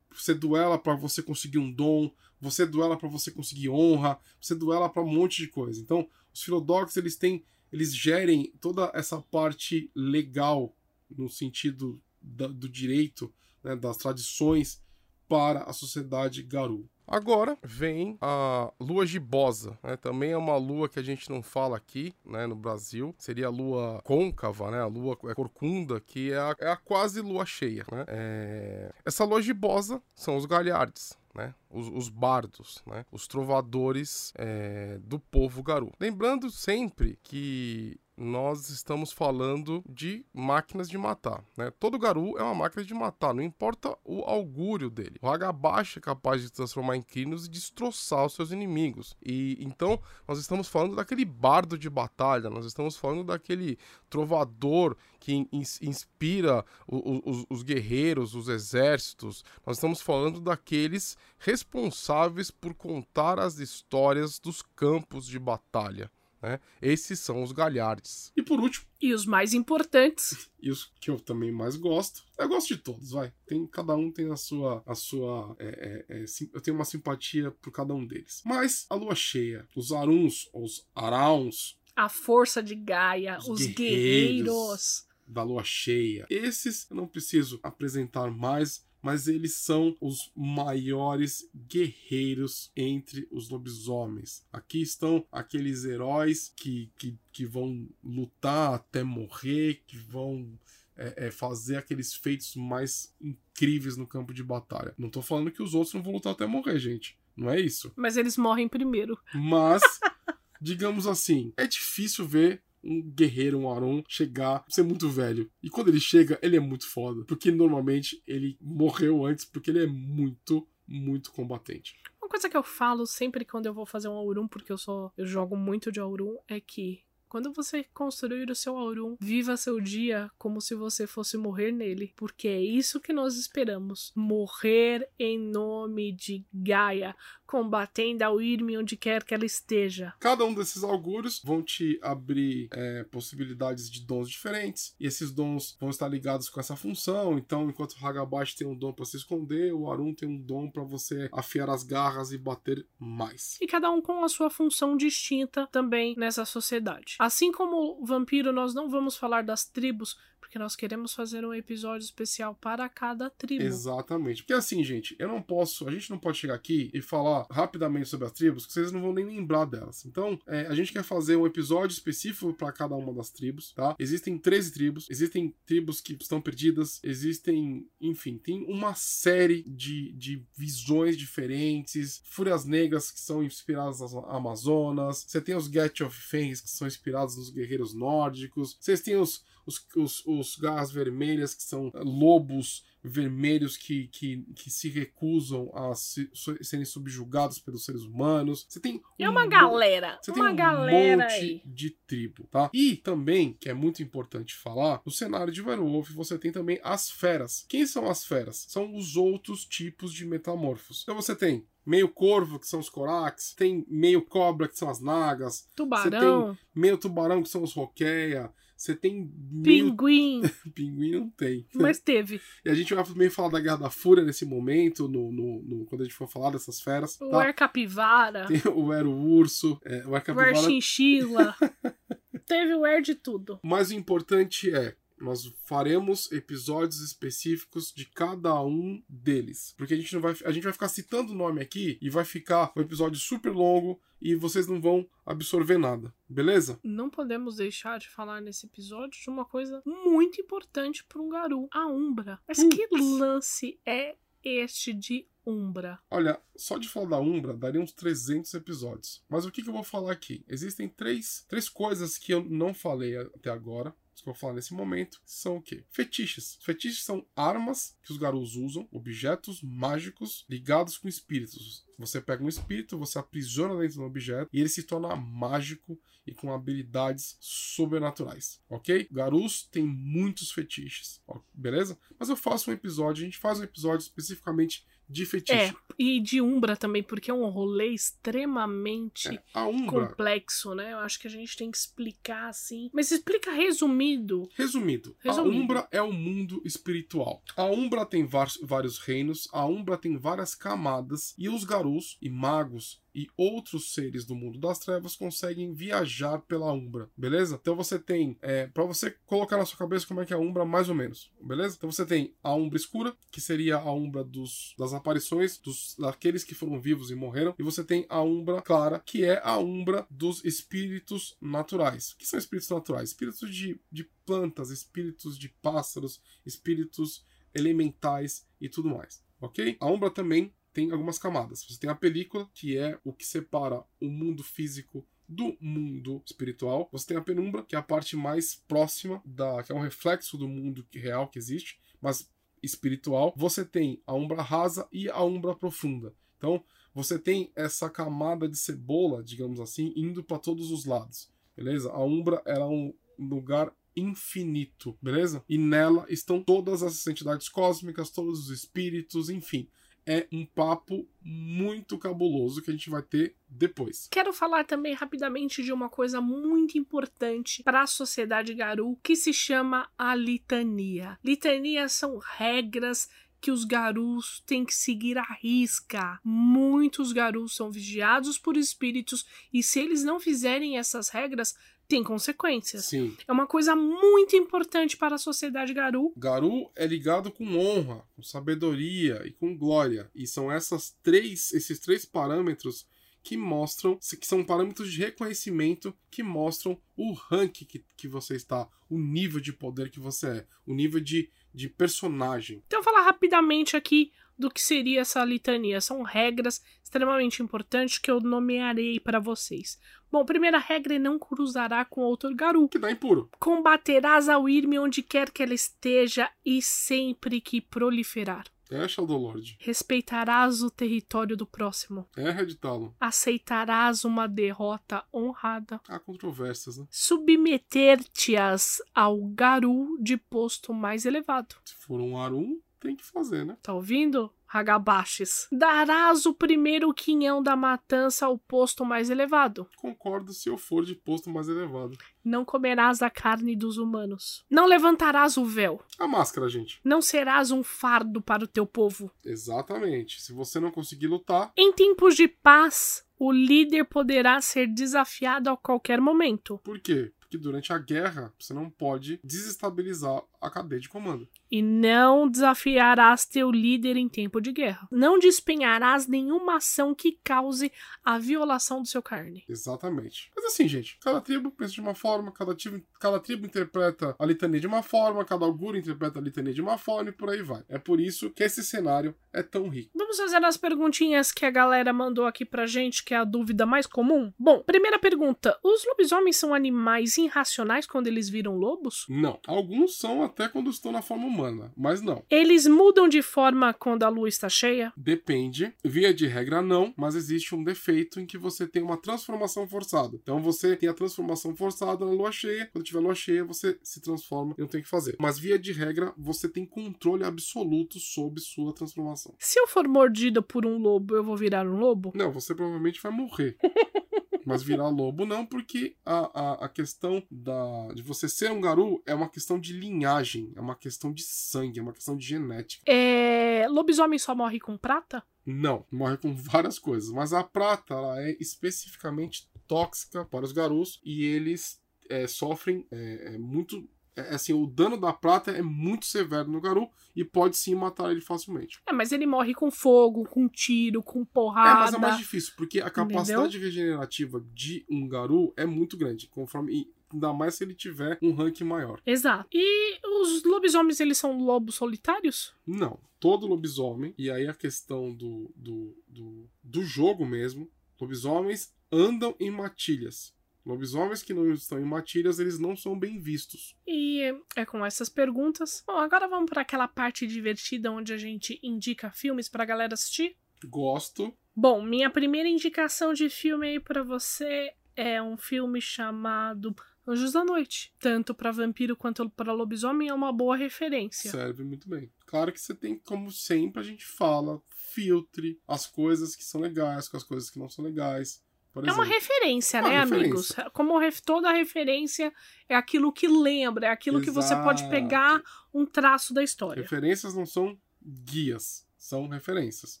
você duela para você conseguir um dom, você duela para você conseguir honra, você duela para um monte de coisa. Então, os filodox eles têm, eles gerem toda essa parte legal no sentido da, do direito, né, das tradições para a sociedade Garou. Agora vem a lua gibosa, né? Também é uma lua que a gente não fala aqui, né, no Brasil. Seria a lua côncava, né? A lua é corcunda, que é a, é a quase lua cheia, né? É... Essa lua gibosa são os galhardes, né? Os, os, bardos, né? os trovadores é, do povo garu. Lembrando sempre que nós estamos falando de máquinas de matar. Né? Todo Garu é uma máquina de matar, não importa o augúrio dele. O Hagabashi é capaz de transformar em crinos e destroçar os seus inimigos. E então nós estamos falando daquele bardo de batalha, nós estamos falando daquele trovador que inspira os, os guerreiros, os exércitos. Nós estamos falando daqueles responsáveis por contar as histórias dos campos de batalha. Né? Esses são os galhardes. E por último. E os mais importantes. *laughs* E os que eu também mais gosto. Eu gosto de todos, vai. Tem, cada um tem a sua. A sua é, é, é, eu tenho uma simpatia por cada um deles. Mas a lua cheia, os aruns, os arauns. A força de Gaia, os, os guerreiros, guerreiros da lua cheia. Esses eu não preciso apresentar mais mas eles são os maiores guerreiros entre os lobisomens. Aqui estão aqueles heróis que, que, que vão lutar até morrer, que vão é, é, fazer aqueles feitos mais incríveis no campo de batalha. Não tô falando que os outros não vão lutar até morrer, gente. Não é isso. Mas eles morrem primeiro. Mas, *laughs* digamos assim, é difícil ver um guerreiro, um Aron, chegar, ser muito velho. E quando ele chega, ele é muito foda. Porque normalmente ele morreu antes, porque ele é muito, muito combatente. Uma coisa que eu falo sempre quando eu vou fazer um Aurum, porque eu sou. eu jogo muito de Aurum, é que quando você construir o seu Aurum, viva seu dia como se você fosse morrer nele, porque é isso que nós esperamos: morrer em nome de Gaia, combatendo a Irme onde quer que ela esteja. Cada um desses augúrios vão te abrir é, possibilidades de dons diferentes, e esses dons vão estar ligados com essa função. Então, enquanto o Hagabashi tem um dom para se esconder, o Arun tem um dom para você afiar as garras e bater mais. E cada um com a sua função distinta também nessa sociedade. Assim como o vampiro, nós não vamos falar das tribos, porque nós queremos fazer um episódio especial para cada tribo. Exatamente. Porque assim, gente, eu não posso, a gente não pode chegar aqui e falar rapidamente sobre as tribos, que vocês não vão nem lembrar delas. Então, é, a gente quer fazer um episódio específico para cada uma das tribos, tá? Existem 13 tribos, existem tribos que estão perdidas, existem, enfim, tem uma série de, de visões diferentes, fúrias negras que são inspiradas nas Amazonas, você tem os Get of Fangs que são inspirados nos guerreiros nórdicos, vocês têm os os, os, os garras vermelhas, que são lobos vermelhos que, que, que se recusam a se, serem subjugados pelos seres humanos. Você tem é uma galera, você uma tem um galera monte aí. de tribo, tá? E também, que é muito importante falar, no cenário de Werewolf você tem também as feras. Quem são as feras? São os outros tipos de metamorfos. Então você tem meio corvo, que são os corax, tem meio cobra, que são as nagas, tubarão, você tem meio tubarão, que são os roqueia, você tem. Pinguim! *laughs* Pinguim não tem. Mas teve. E a gente vai meio falar da Guerra da Fúria nesse momento, no, no, no quando a gente for falar dessas feras. O tá? Capivara. Tem o Er Urso. É, o Er Capivara. O Chinchila. *laughs* teve o Er de tudo. Mas o importante é nós faremos episódios específicos de cada um deles. Porque a gente não vai. A gente vai ficar citando o nome aqui e vai ficar um episódio super longo e vocês não vão absorver nada, beleza? Não podemos deixar de falar nesse episódio de uma coisa muito importante para um garu, a Umbra. Mas que lance é este de Umbra? Olha, só de falar da Umbra daria uns 300 episódios. Mas o que, que eu vou falar aqui? Existem três, três coisas que eu não falei até agora que eu vou falar nesse momento são o quê? Fetiches. Fetiches são armas que os garus usam, objetos mágicos ligados com espíritos. Você pega um espírito, você aprisiona dentro do objeto e ele se torna mágico e com habilidades sobrenaturais, ok? Garus tem muitos fetiches, beleza? Mas eu faço um episódio, a gente faz um episódio especificamente de fetiche. É, e de Umbra também, porque é um rolê extremamente É, a complexo, né? Eu acho que a gente tem que explicar assim. Mas explica resumido. Resumido, a Resumido. Umbra é o mundo espiritual. A Umbra tem vários reinos, a Umbra tem várias camadas, e os Garus e magos e outros seres do mundo das trevas conseguem viajar pela Umbra, beleza? Então você tem, é, para você colocar na sua cabeça como é que é a Umbra mais ou menos, beleza? Então você tem a Umbra escura, que seria a Umbra dos, das aparições, dos, daqueles que foram vivos e morreram, e você tem a Umbra clara, que é a Umbra dos espíritos naturais. O que são espíritos naturais? Espíritos de, de plantas, espíritos de pássaros, espíritos elementais e tudo mais, ok? A Umbra também tem algumas camadas. Você tem a película, que é o que separa o mundo físico do mundo espiritual. Você tem a penumbra, que é a parte mais próxima da, que é um reflexo do mundo real que existe, mas espiritual. Você tem a umbra rasa e a umbra profunda. Então, você tem essa camada de cebola, digamos assim, indo para todos os lados. Beleza? A umbra era um lugar infinito, beleza? E nela estão todas as entidades cósmicas, todos os espíritos, enfim. É um papo muito cabuloso que a gente vai ter depois. Quero falar também rapidamente de uma coisa muito importante para a sociedade Garu, que se chama a litania. Litanias são regras que os garus têm que seguir à risca. Muitos garus são vigiados por espíritos e se eles não fizerem essas regras, tem consequências. Sim. É uma coisa muito importante para a sociedade Garu. Garu é ligado com honra, com sabedoria e com glória. E são essas três, esses três parâmetros que mostram, que são parâmetros de reconhecimento que mostram o rank que, que você está, o nível de poder que você é, o nível de, de personagem. Então, eu vou falar rapidamente aqui do que seria essa litania. São regras extremamente importantes que eu nomearei para vocês. Bom, primeira regra é não cruzará com outro garu. Que dá impuro. Combaterás a Wyrm onde quer que ela esteja e sempre que proliferar. É Shadow Lord. Respeitarás o território do próximo. É Red Talon. Aceitarás uma derrota honrada. Há controvérsias, né? Submeter-te-ás ao garu de posto mais elevado. Se for um Arum, tem que fazer, né? Tá ouvindo? Hagabaches. Darás o primeiro quinhão da matança ao posto mais elevado. Concordo se eu for de posto mais elevado. Não comerás a carne dos humanos. Não levantarás o véu. A máscara, gente. Não serás um fardo para o teu povo. Exatamente. Se você não conseguir lutar, Em tempos de paz, o líder poderá ser desafiado a qualquer momento. por quê? Porque durante a guerra você não pode desestabilizar a cadeia de comando. E não desafiarás teu líder em tempo de guerra. Não despenharás nenhuma ação que cause a violação do seu carne. Exatamente. Mas assim, gente, cada tribo pensa de uma forma, cada tribo, cada tribo interpreta a litania de uma forma, cada auguro interpreta a litania de uma forma e por aí vai. É por isso que esse cenário é tão rico. Vamos fazer as perguntinhas que a galera mandou aqui pra gente, que é a dúvida mais comum? Bom, primeira pergunta: os lobisomens são animais irracionais quando eles viram lobos? Não. Alguns são até quando estão na forma humana, mas não. Eles mudam de forma quando a lua está cheia? Depende. Via de regra, não, mas existe um defeito em que você tem uma transformação forçada. Então você tem a transformação forçada na lua cheia. Quando tiver lua cheia, você se transforma e não tem o que fazer. Mas via de regra, você tem controle absoluto sobre sua transformação. Se eu for mordida por um lobo, eu vou virar um lobo? Não, você provavelmente vai morrer. *laughs* Mas virar lobo não, porque a, a, a questão da, de você ser um garu é uma questão de linhagem, é uma questão de sangue, é uma questão de genética. É. Lobisomem só morre com prata? Não, morre com *laughs* várias coisas. Mas a prata ela é especificamente tóxica para os garus e eles é, sofrem é, é muito. É, assim, o dano da prata é muito severo no garu e pode sim matar ele facilmente. É, mas ele morre com fogo, com tiro, com É, porrada. mas é mais difícil, porque a capacidade regenerativa de um garu é muito grande. Conforme. e ainda mais se ele tiver um ranking maior. Exato. E os lobisomens, eles são lobos solitários? Não. Todo lobisomem, e aí a questão do, do, do, do jogo mesmo, lobisomens andam em matilhas. Lobisomens que não estão em matilhas, eles não são bem vistos. E é com essas perguntas. Bom, agora vamos para aquela parte divertida onde a gente indica filmes pra galera assistir. Gosto. Bom, minha primeira indicação de filme aí pra você é um filme chamado Anjos da Noite. Tanto pra vampiro quanto pra lobisomem é uma boa referência. Serve muito bem. Claro que você tem, como sempre a gente fala, filtre as coisas que são legais com as coisas que não são legais. Por É uma referência, Uma né, referência. amigos? Como ref- toda referência é aquilo que lembra, é aquilo que você pode Exato. pegar um traço da história. Referências não são guias, são referências,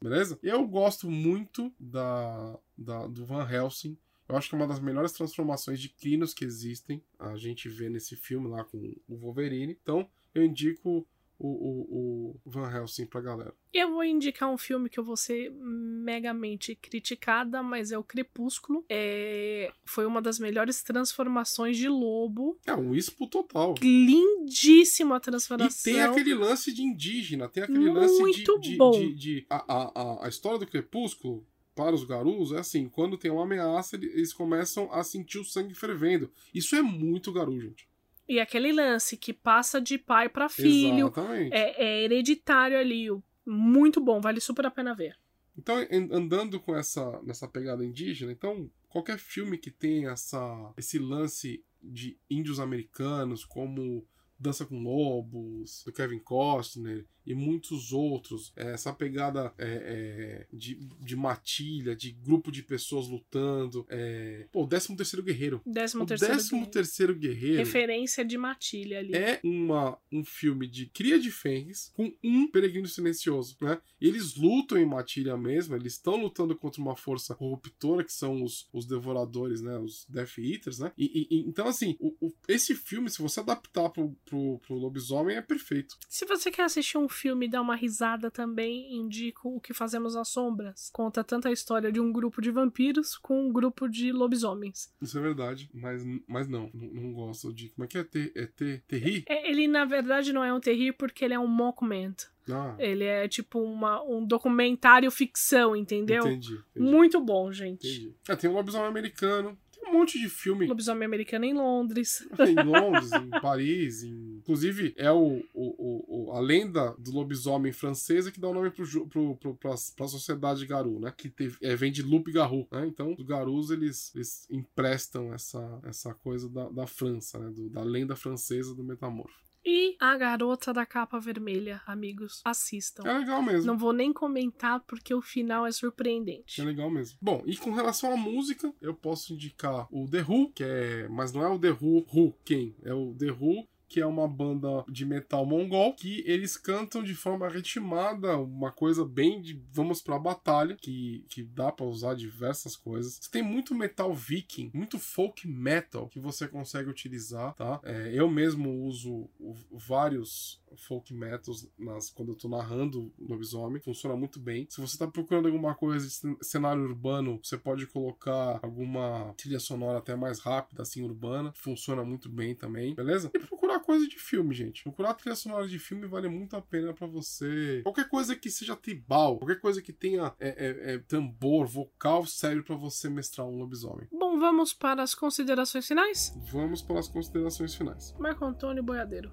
beleza? Eu gosto muito da, da- do Van Helsing. Eu acho que é uma das melhores transformações de Crinos que existem. A gente vê nesse filme lá com o Wolverine. Então, eu indico o, o, o Van Helsing pra galera. Eu vou indicar um filme que eu vou ser megamente criticada, mas é o Crepúsculo. É... Foi uma das melhores transformações de lobo. É um ispo total. Lindíssima E transformação. tem aquele lance de indígena, tem aquele lance Muito de. de, bom. de- de- a, a, a- a história do Crepúsculo, para os garus, é assim: quando tem uma ameaça, ele- eles começam a sentir o sangue fervendo. Isso é muito garu, gente. E aquele lance que passa de pai pra filho. Exatamente. É, é hereditário ali. Muito bom, vale super a pena ver. Então, en- andando com essa nessa pegada indígena, então qualquer filme que tenha essa, esse lance de índios americanos, como Dança com Lobos, do Kevin Costner e muitos outros, é, essa pegada é, é, de, de matilha, de grupo de pessoas lutando. É... Pô, o 13 terceiro Guerreiro. Décimo O terceiro. 13 terceiro Guerreiro Referência de matilha ali. é uma, um filme de cria de Fenris com um peregrino silencioso, né? Eles lutam em matilha mesmo, eles estão lutando contra uma força corruptora que são os, os devoradores, né? Os Death Eaters, né? E, e- e- então, assim, o- o- esse filme, se você adaptar pro, pro, pro lobisomem, é perfeito. Se você quer assistir um filme e dar uma risada também, indico O que Fazemos às Sombras. Conta tanto a história de um grupo de vampiros com um grupo de lobisomens. Isso é verdade, mas, mas não, não, não gosto de. Como é que é? Ter, é ter, terri? É, Ele, na verdade, não é um terrir porque ele é um mockment. Ah, Ele é tipo uma, um documentário ficção, entendeu? entendi. entendi, Muito bom, gente. entendi. É, tem um lobisomem americano, um monte de filme. Lobisomem americano em Londres. em *laughs* Londres, em Paris, em... inclusive é o, o, o- a lenda do lobisomem francesa que dá o nome pro, pro, pro, pra, pra sociedade Garou, né? Que teve, é, vem de Loup Garou, né? Então os Garous eles, eles emprestam essa, essa coisa da, da França, né? Do- da lenda francesa do metamorfo. E A Garota da Capa Vermelha, amigos, assistam. É legal mesmo. Não vou nem comentar porque o final é É surpreendente. legal mesmo. Bom, e com relação à música, eu posso indicar o The Who, que é. Mas não é o The Who, Who, quem? É o The Who. Que é uma banda de metal mongol que eles cantam de forma ritmada, uma coisa bem de vamos pra batalha, que, que dá pra usar diversas coisas. Você tem muito metal viking, muito folk metal que você consegue utilizar, tá? É, eu mesmo uso vários folk metals nas, quando eu tô narrando lobisomem, funciona muito bem. Se você tá procurando alguma coisa de cen- cenário urbano, você pode colocar alguma trilha sonora até mais rápida, assim, urbana, funciona muito bem também, beleza? E procurar coisa de filme, gente. Procurar trilha sonora de filme vale muito a pena pra você. Qualquer coisa que seja tribal, qualquer coisa que tenha é, é, é, tambor, vocal, serve pra você mestrar um lobisomem. Bom, vamos para as considerações finais? Vamos para as considerações finais. Marco Antônio Boiadeiro.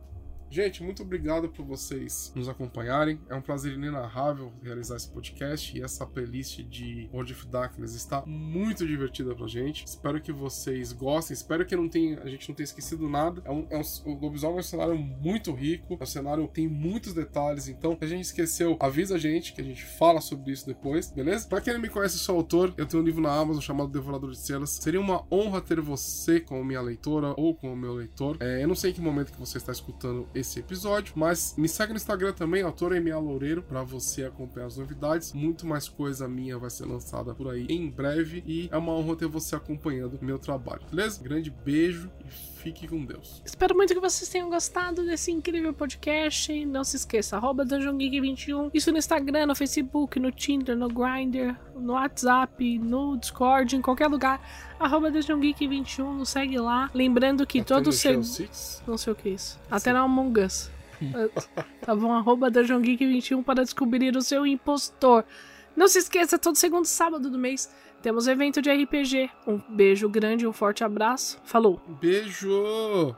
Gente, muito obrigado por vocês nos acompanharem. É um prazer inenarrável realizar esse podcast e essa playlist de World of Darkness está muito divertida pra gente. Espero que vocês gostem. Espero que não tenha, a gente não tenha esquecido nada. É um, é um, o Lobisomem é um cenário muito rico. É um cenário que tem muitos detalhes. Então, se a gente esqueceu, avisa a gente que a gente fala sobre isso depois, beleza? Pra quem não me conhece, sou autor. Eu tenho um livro na Amazon chamado Devorador de Celas. Seria uma honra ter você como minha leitora ou como meu leitor. É, eu não sei em que momento que você está escutando esse episódio, mas me segue no Instagram também, autor MA Loureiro, para você acompanhar as novidades. Muito mais coisa minha vai ser lançada por aí em breve e é uma honra ter você acompanhando meu trabalho, beleza? Grande beijo e Fique com Deus. Espero muito que vocês tenham gostado desse incrível podcast. Não se esqueça, arroba DungeonGeek21. Isso no Instagram, no Facebook, no Tinder, no Grindr, no WhatsApp, no Discord, em qualquer lugar. Arroba DungeonGeek21, nos segue lá. Lembrando que Até todo. Shell Six? Não sei o que é isso. Até na Among Us. *laughs* tá bom? Arroba DungeonGeek21 para descobrir o seu impostor. Não se esqueça, todo segundo sábado do mês temos evento de RPG. Um beijo grande, um forte abraço. Falou! Beijo!